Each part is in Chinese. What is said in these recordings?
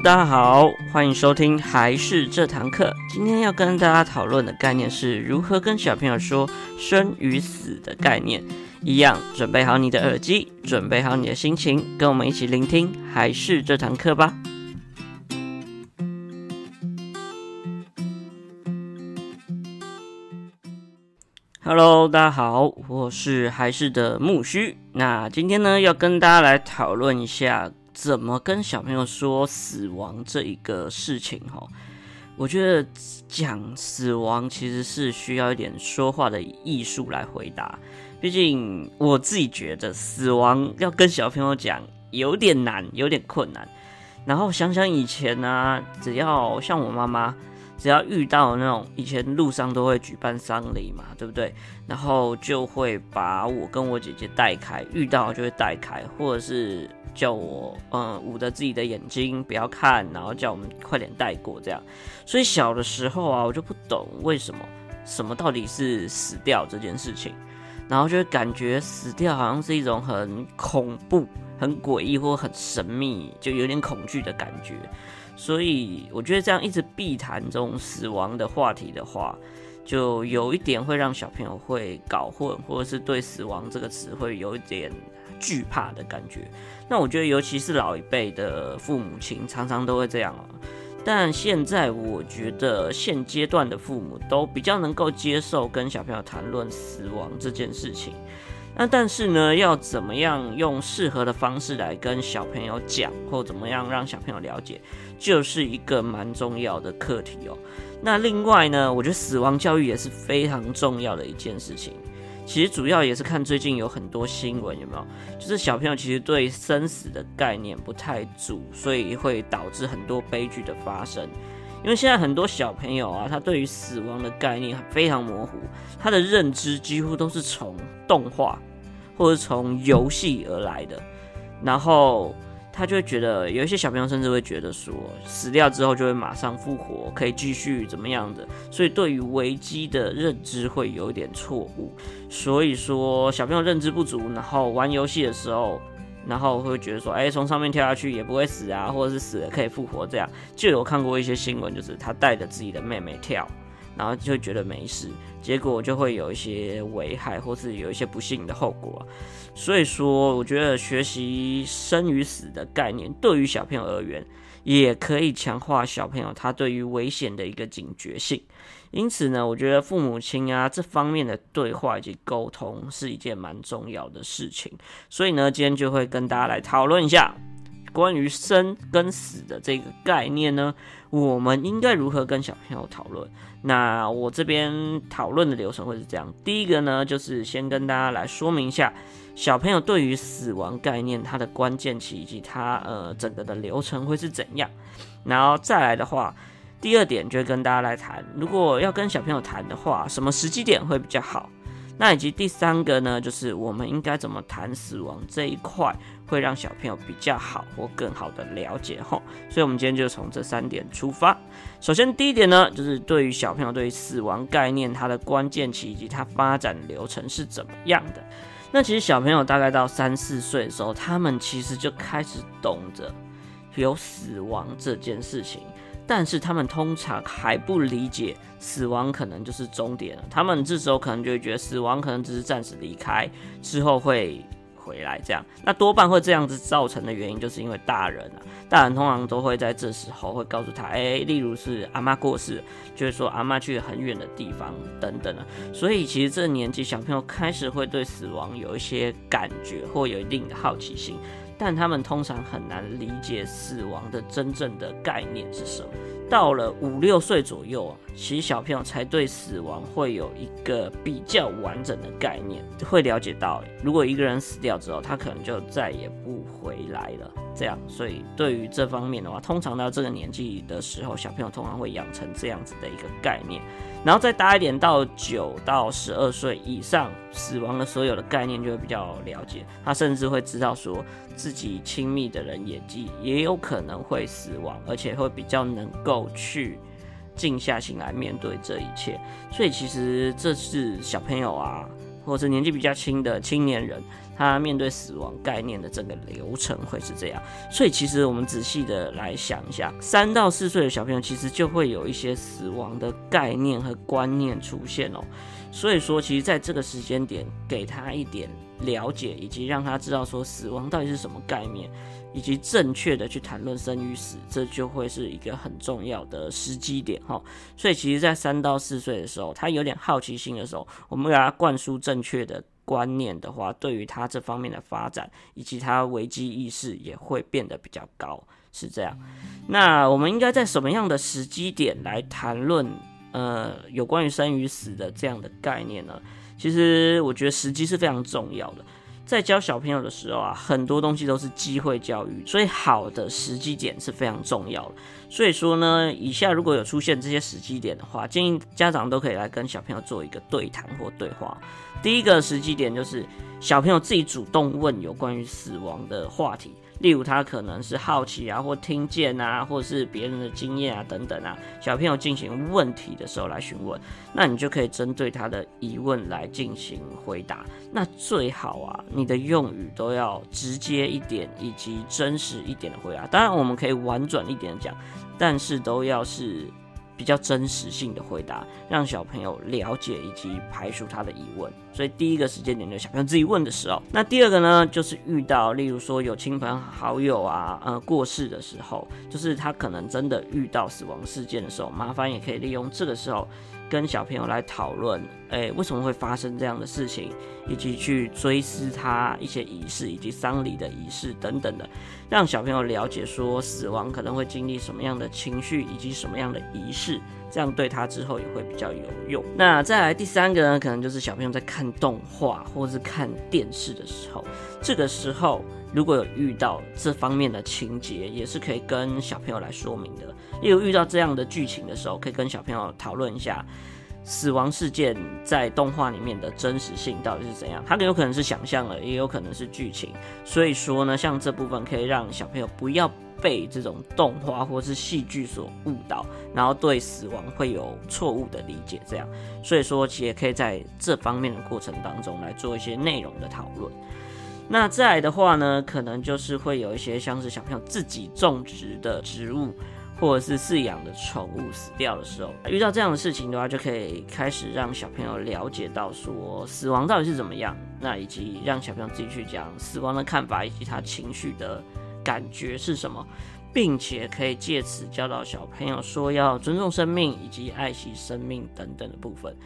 大家好，欢迎收听还是这堂课。今天要跟大家讨论的概念是如何跟小朋友说生与死的概念。一样，准备好你的耳机，准备好你的心情，跟我们一起聆听还是这堂课吧。Hello，大家好，我是还是的木须。那今天呢，要跟大家来讨论一下。怎么跟小朋友说死亡这一个事情？哈，我觉得讲死亡其实是需要一点说话的艺术来回答。毕竟我自己觉得死亡要跟小朋友讲有点难，有点困难。然后想想以前呢、啊，只要像我妈妈。只要遇到那种以前路上都会举办丧礼嘛，对不对？然后就会把我跟我姐姐带开，遇到就会带开，或者是叫我嗯捂着自己的眼睛不要看，然后叫我们快点带过这样。所以小的时候啊，我就不懂为什么什么到底是死掉这件事情，然后就会感觉死掉好像是一种很恐怖、很诡异或很神秘，就有点恐惧的感觉。所以我觉得这样一直避谈这种死亡的话题的话，就有一点会让小朋友会搞混，或者是对死亡这个词会有一点惧怕的感觉。那我觉得尤其是老一辈的父母亲常常都会这样。但现在我觉得现阶段的父母都比较能够接受跟小朋友谈论死亡这件事情。那但是呢，要怎么样用适合的方式来跟小朋友讲，或怎么样让小朋友了解，就是一个蛮重要的课题哦。那另外呢，我觉得死亡教育也是非常重要的一件事情。其实主要也是看最近有很多新闻有没有，就是小朋友其实对生死的概念不太足，所以会导致很多悲剧的发生。因为现在很多小朋友啊，他对于死亡的概念非常模糊，他的认知几乎都是从动画。或者从游戏而来的，然后他就会觉得，有一些小朋友甚至会觉得说，死掉之后就会马上复活，可以继续怎么样的，所以对于危机的认知会有一点错误。所以说小朋友认知不足，然后玩游戏的时候，然后会觉得说，哎，从上面跳下去也不会死啊，或者是死了可以复活，这样就有看过一些新闻，就是他带着自己的妹妹跳。然后就会觉得没事，结果就会有一些危害，或是有一些不幸的后果。所以说，我觉得学习生与死的概念，对于小朋友而言，也可以强化小朋友他对于危险的一个警觉性。因此呢，我觉得父母亲啊这方面的对话以及沟通是一件蛮重要的事情。所以呢，今天就会跟大家来讨论一下。关于生跟死的这个概念呢，我们应该如何跟小朋友讨论？那我这边讨论的流程会是这样：第一个呢，就是先跟大家来说明一下小朋友对于死亡概念它的关键期以及它呃整个的流程会是怎样。然后再来的话，第二点就会跟大家来谈，如果要跟小朋友谈的话，什么时机点会比较好？那以及第三个呢，就是我们应该怎么谈死亡这一块，会让小朋友比较好或更好的了解吼。所以，我们今天就从这三点出发。首先，第一点呢，就是对于小朋友对于死亡概念，它的关键期以及它发展流程是怎么样的。那其实小朋友大概到三四岁的时候，他们其实就开始懂得有死亡这件事情。但是他们通常还不理解死亡可能就是终点了，他们这时候可能就会觉得死亡可能只是暂时离开，之后会回来这样。那多半会这样子造成的原因，就是因为大人啊，大人通常都会在这时候会告诉他，哎、例如是阿妈过世，就是说阿妈去很远的地方等等的。所以其实这年纪小朋友开始会对死亡有一些感觉或有一定的好奇心。但他们通常很难理解死亡的真正的概念是什么。到了五六岁左右啊，其实小朋友才对死亡会有一个比较完整的概念，会了解到，如果一个人死掉之后，他可能就再也不回来了。这样，所以对于这方面的话，通常到这个年纪的时候，小朋友通常会养成这样子的一个概念。然后再大一点，到九到十二岁以上，死亡的所有的概念就会比较了解。他甚至会知道说自己亲密的人也也有可能会死亡，而且会比较能够去静下心来面对这一切。所以其实这是小朋友啊。或者是年纪比较轻的青年人，他面对死亡概念的整个流程会是这样。所以其实我们仔细的来想一下，三到四岁的小朋友其实就会有一些死亡的概念和观念出现哦。所以说，其实在这个时间点给他一点了解，以及让他知道说死亡到底是什么概念。以及正确的去谈论生与死，这就会是一个很重要的时机点哈。所以其实，在三到四岁的时候，他有点好奇心的时候，我们给他灌输正确的观念的话，对于他这方面的发展以及他危机意识也会变得比较高，是这样。那我们应该在什么样的时机点来谈论呃有关于生与死的这样的概念呢？其实我觉得时机是非常重要的。在教小朋友的时候啊，很多东西都是机会教育，所以好的时机点是非常重要的。所以说呢，以下如果有出现这些时机点的话，建议家长都可以来跟小朋友做一个对谈或对话。第一个时机点就是小朋友自己主动问有关于死亡的话题。例如他可能是好奇啊，或听见啊，或是别人的经验啊等等啊，小朋友进行问题的时候来询问，那你就可以针对他的疑问来进行回答。那最好啊，你的用语都要直接一点，以及真实一点的回答。当然我们可以婉转一点讲，但是都要是。比较真实性的回答，让小朋友了解以及排除他的疑问。所以第一个时间点就小朋友自己问的时候。那第二个呢，就是遇到例如说有亲朋好友啊，呃过世的时候，就是他可能真的遇到死亡事件的时候，麻烦也可以利用这个时候。跟小朋友来讨论，诶，为什么会发生这样的事情，以及去追思他一些仪式，以及丧礼的仪式等等的，让小朋友了解说死亡可能会经历什么样的情绪，以及什么样的仪式，这样对他之后也会比较有用。那再来第三个呢，可能就是小朋友在看动画或是看电视的时候，这个时候。如果有遇到这方面的情节，也是可以跟小朋友来说明的。例如遇到这样的剧情的时候，可以跟小朋友讨论一下死亡事件在动画里面的真实性到底是怎样。它有可能是想象的，也有可能是剧情。所以说呢，像这部分可以让小朋友不要被这种动画或是戏剧所误导，然后对死亡会有错误的理解。这样，所以说其实也可以在这方面的过程当中来做一些内容的讨论。那再来的话呢，可能就是会有一些像是小朋友自己种植的植物，或者是饲养的宠物死掉的时候，遇到这样的事情的话，就可以开始让小朋友了解到说死亡到底是怎么样，那以及让小朋友自己去讲死亡的看法以及他情绪的感觉是什么，并且可以借此教导小朋友说要尊重生命以及爱惜生命等等的部分。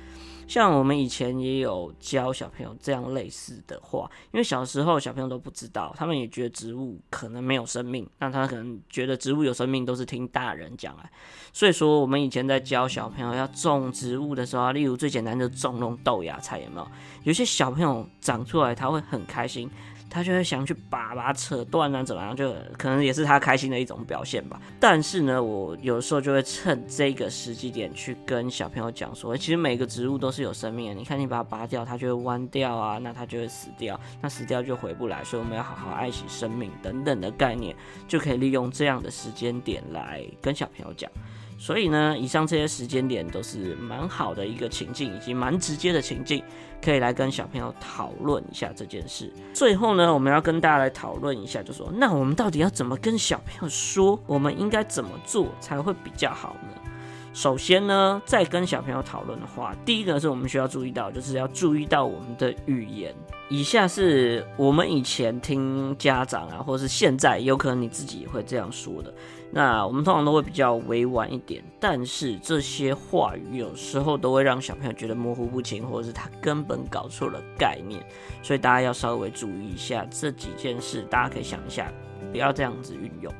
像我们以前也有教小朋友这样类似的话，因为小时候小朋友都不知道，他们也觉得植物可能没有生命，那他可能觉得植物有生命都是听大人讲啊，所以说我们以前在教小朋友要种植物的时候，例如最简单的种那种豆芽菜，有没有？有些小朋友长出来他会很开心。他就会想去把把它扯断啊，怎么样？就可能也是他开心的一种表现吧。但是呢，我有时候就会趁这个时机点去跟小朋友讲说，其实每个植物都是有生命的。你看，你把它拔掉，它就会弯掉啊，那它就会死掉，那死掉就回不来。所以我们要好好爱惜生命等等的概念，就可以利用这样的时间点来跟小朋友讲。所以呢，以上这些时间点都是蛮好的一个情境，以及蛮直接的情境，可以来跟小朋友讨论一下这件事。最后呢，我们要跟大家来讨论一下，就说那我们到底要怎么跟小朋友说？我们应该怎么做才会比较好呢？首先呢，在跟小朋友讨论的话，第一个是我们需要注意到，就是要注意到我们的语言。以下是我们以前听家长啊，或是现在有可能你自己也会这样说的。那我们通常都会比较委婉一点，但是这些话语有时候都会让小朋友觉得模糊不清，或者是他根本搞错了概念。所以大家要稍微注意一下这几件事，大家可以想一下，不要这样子运用。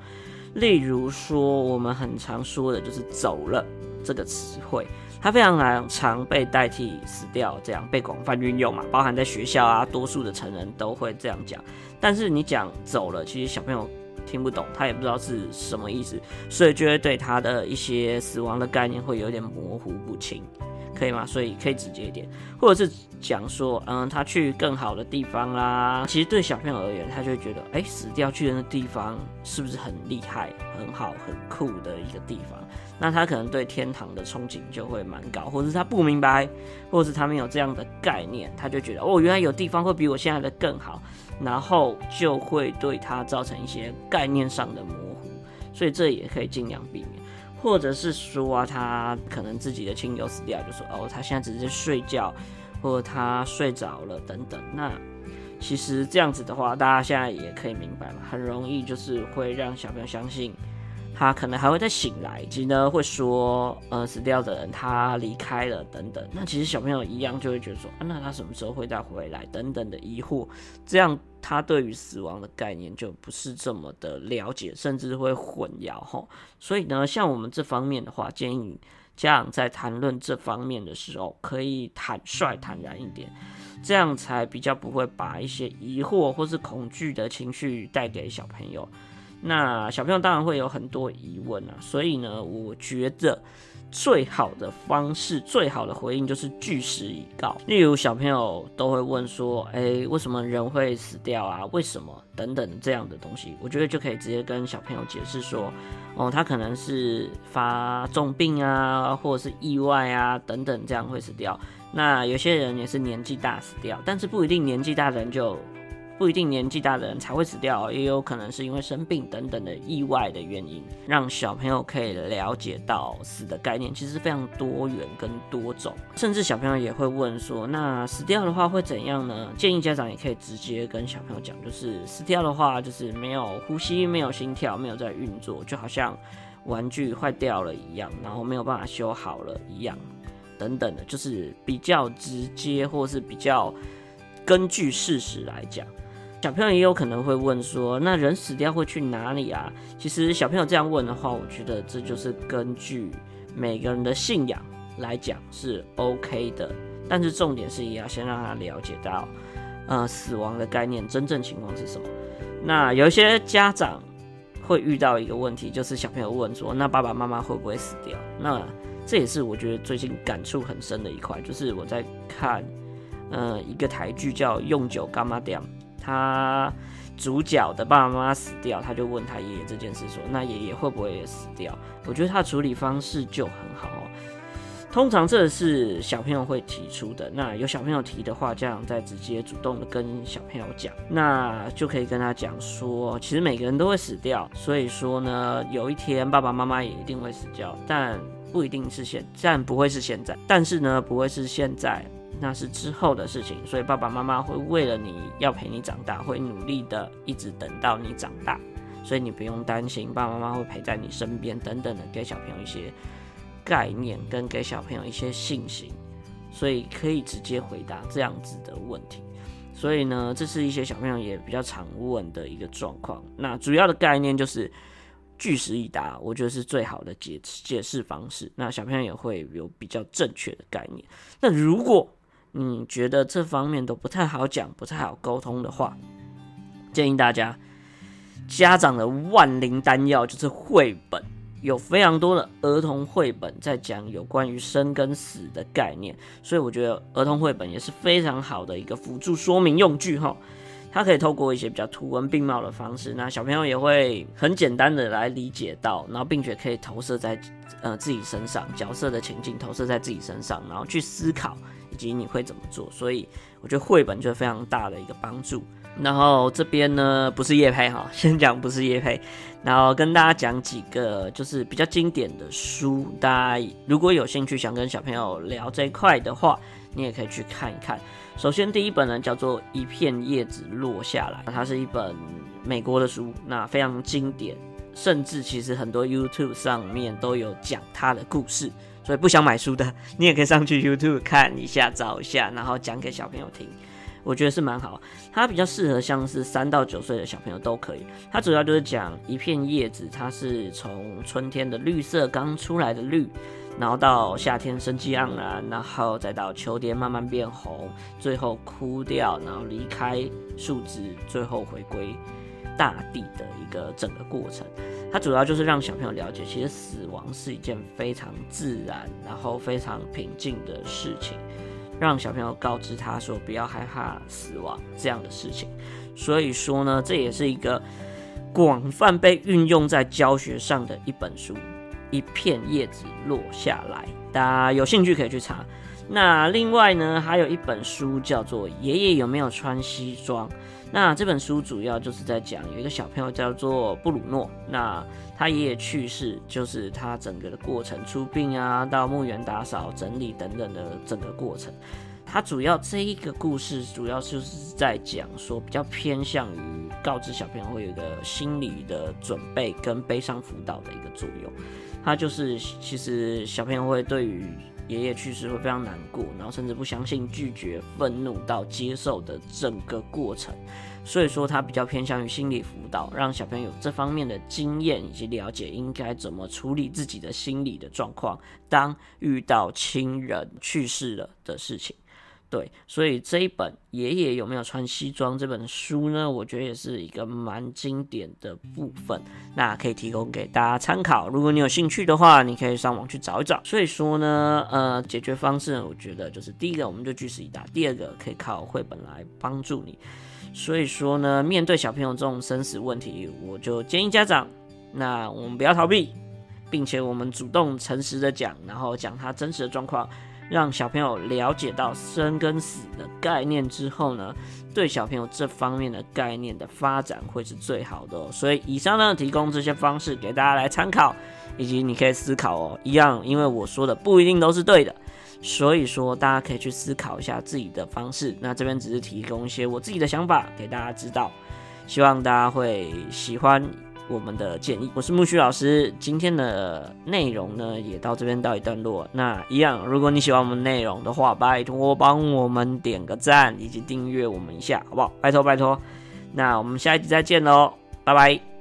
例如说，我们很常说的就是“走了”这个词汇，它非常常被代替“死掉”这样被广泛运用嘛，包含在学校啊，多数的成人都会这样讲。但是你讲“走了”，其实小朋友听不懂，他也不知道是什么意思，所以就会对他的一些死亡的概念会有点模糊不清。可以吗？所以可以直接一点，或者是讲说，嗯，他去更好的地方啦。其实对小朋友而言，他就会觉得，哎、死掉去的那地方是不是很厉害、很好、很酷的一个地方？那他可能对天堂的憧憬就会蛮高，或者是他不明白，或者是他没有这样的概念，他就觉得，哦，原来有地方会比我现在的更好，然后就会对他造成一些概念上的模糊。所以这也可以尽量避免。或者是说啊，他可能自己的亲友死掉，就说哦，他现在只是睡觉，或者他睡着了等等。那其实这样子的话，大家现在也可以明白嘛，很容易就是会让小朋友相信。他可能还会再醒来，以及呢会说，呃，死掉的人他离开了等等。那其实小朋友一样就会觉得说，啊，那他什么时候会再回来等等的疑惑，这样他对于死亡的概念就不是这么的了解，甚至会混淆吼。所以呢，像我们这方面的话，建议家长在谈论这方面的时候，可以坦率坦然一点，这样才比较不会把一些疑惑或是恐惧的情绪带给小朋友。那小朋友当然会有很多疑问啊，所以呢，我觉得最好的方式、最好的回应就是据实以告。例如，小朋友都会问说：“哎，为什么人会死掉啊？为什么？”等等这样的东西，我觉得就可以直接跟小朋友解释说：“哦，他可能是发重病啊，或者是意外啊，等等这样会死掉。那有些人也是年纪大死掉，但是不一定年纪大的人就。”不一定年纪大的人才会死掉，也有可能是因为生病等等的意外的原因，让小朋友可以了解到死的概念其实非常多元跟多种，甚至小朋友也会问说，那死掉的话会怎样呢？建议家长也可以直接跟小朋友讲，就是死掉的话就是没有呼吸、没有心跳、没有在运作，就好像玩具坏掉了一样，然后没有办法修好了一样，等等的，就是比较直接或是比较根据事实来讲。小朋友也有可能会问说：“那人死掉会去哪里啊？”其实小朋友这样问的话，我觉得这就是根据每个人的信仰来讲是 OK 的。但是重点是也要先让他了解到，呃，死亡的概念真正情况是什么。那有一些家长会遇到一个问题，就是小朋友问说：“那爸爸妈妈会不会死掉？”那这也是我觉得最近感触很深的一块，就是我在看呃一个台剧叫《用九柑仔店》。他主角的爸爸妈妈死掉，他就问他爷爷这件事，说：“那爷爷会不会也死掉？”我觉得他的处理方式就很好哦。通常这是小朋友会提出的，那有小朋友提的话，家长再直接主动的跟小朋友讲，那就可以跟他讲说，其实每个人都会死掉，所以说呢，有一天爸爸妈妈也一定会死掉，但不一定是现，但不会是现在，但是呢，不会是现在。那是之后的事情，所以爸爸妈妈会为了你要陪你长大，会努力的一直等到你长大，所以你不用担心，爸爸妈妈会陪在你身边，等等的，给小朋友一些概念，跟给小朋友一些信心，所以可以直接回答这样子的问题。所以呢，这是一些小朋友也比较常问的一个状况。那主要的概念就是据实以答，我觉得是最好的解解释方式。那小朋友也会有比较正确的概念。那如果你觉得这方面都不太好讲，不太好沟通的话，建议大家家长的万灵丹药就是绘本，有非常多的儿童绘本在讲有关于生跟死的概念，所以我觉得儿童绘本也是非常好的一个辅助说明用具哈。它可以透过一些比较图文并茂的方式，那小朋友也会很简单的来理解到，然后并且可以投射在呃自己身上，角色的情境投射在自己身上，然后去思考。以及你会怎么做？所以我觉得绘本就是非常大的一个帮助。然后这边呢，不是叶配哈，先讲不是叶配，然后跟大家讲几个就是比较经典的书，大家如果有兴趣想跟小朋友聊这一块的话，你也可以去看一看。首先第一本呢叫做《一片叶子落下来》，它是一本美国的书，那非常经典，甚至其实很多 YouTube 上面都有讲它的故事。所以不想买书的，你也可以上去 YouTube 看一下，找一下，然后讲给小朋友听。我觉得是蛮好，它比较适合像是三到九岁的小朋友都可以。它主要就是讲一片叶子，它是从春天的绿色刚出来的绿，然后到夏天生机盎然，然后再到秋天慢慢变红，最后枯掉，然后离开树枝，最后回归大地的一个整个过程。它主要就是让小朋友了解，其实死亡是一件非常自然，然后非常平静的事情，让小朋友告知他说不要害怕死亡这样的事情。所以说呢，这也是一个广泛被运用在教学上的一本书。一片叶子落下来，大家有兴趣可以去查。那另外呢，还有一本书叫做《爷爷有没有穿西装》。那这本书主要就是在讲有一个小朋友叫做布鲁诺，那他爷爷去世，就是他整个的过程，出殡啊，到墓园打扫、整理等等的整个过程。他主要这一个故事，主要就是在讲说，比较偏向于告知小朋友会有一个心理的准备跟悲伤辅导的一个作用。他就是，其实小朋友会对于爷爷去世会非常难过，然后甚至不相信、拒绝、愤怒到接受的整个过程。所以说，他比较偏向于心理辅导，让小朋友有这方面的经验以及了解应该怎么处理自己的心理的状况，当遇到亲人去世了的事情。对，所以这一本爷爷有没有穿西装这本书呢？我觉得也是一个蛮经典的部分，那可以提供给大家参考。如果你有兴趣的话，你可以上网去找一找。所以说呢，呃，解决方式呢，我觉得就是第一个，我们就据实以答；第二个，可以靠绘本来帮助你。所以说呢，面对小朋友这种生死问题，我就建议家长，那我们不要逃避，并且我们主动诚实的讲，然后讲他真实的状况。让小朋友了解到生跟死的概念之后呢，对小朋友这方面的概念的发展会是最好的哦。所以以上呢，提供这些方式给大家来参考，以及你可以思考哦。一样，因为我说的不一定都是对的，所以说大家可以去思考一下自己的方式。那这边只是提供一些我自己的想法给大家知道，希望大家会喜欢。我们的建议，我是木须老师。今天的内容呢，也到这边到一段落。那一样，如果你喜欢我们内容的话，拜托帮我们点个赞，以及订阅我们一下，好不好？拜托拜托。那我们下一集再见喽，拜拜。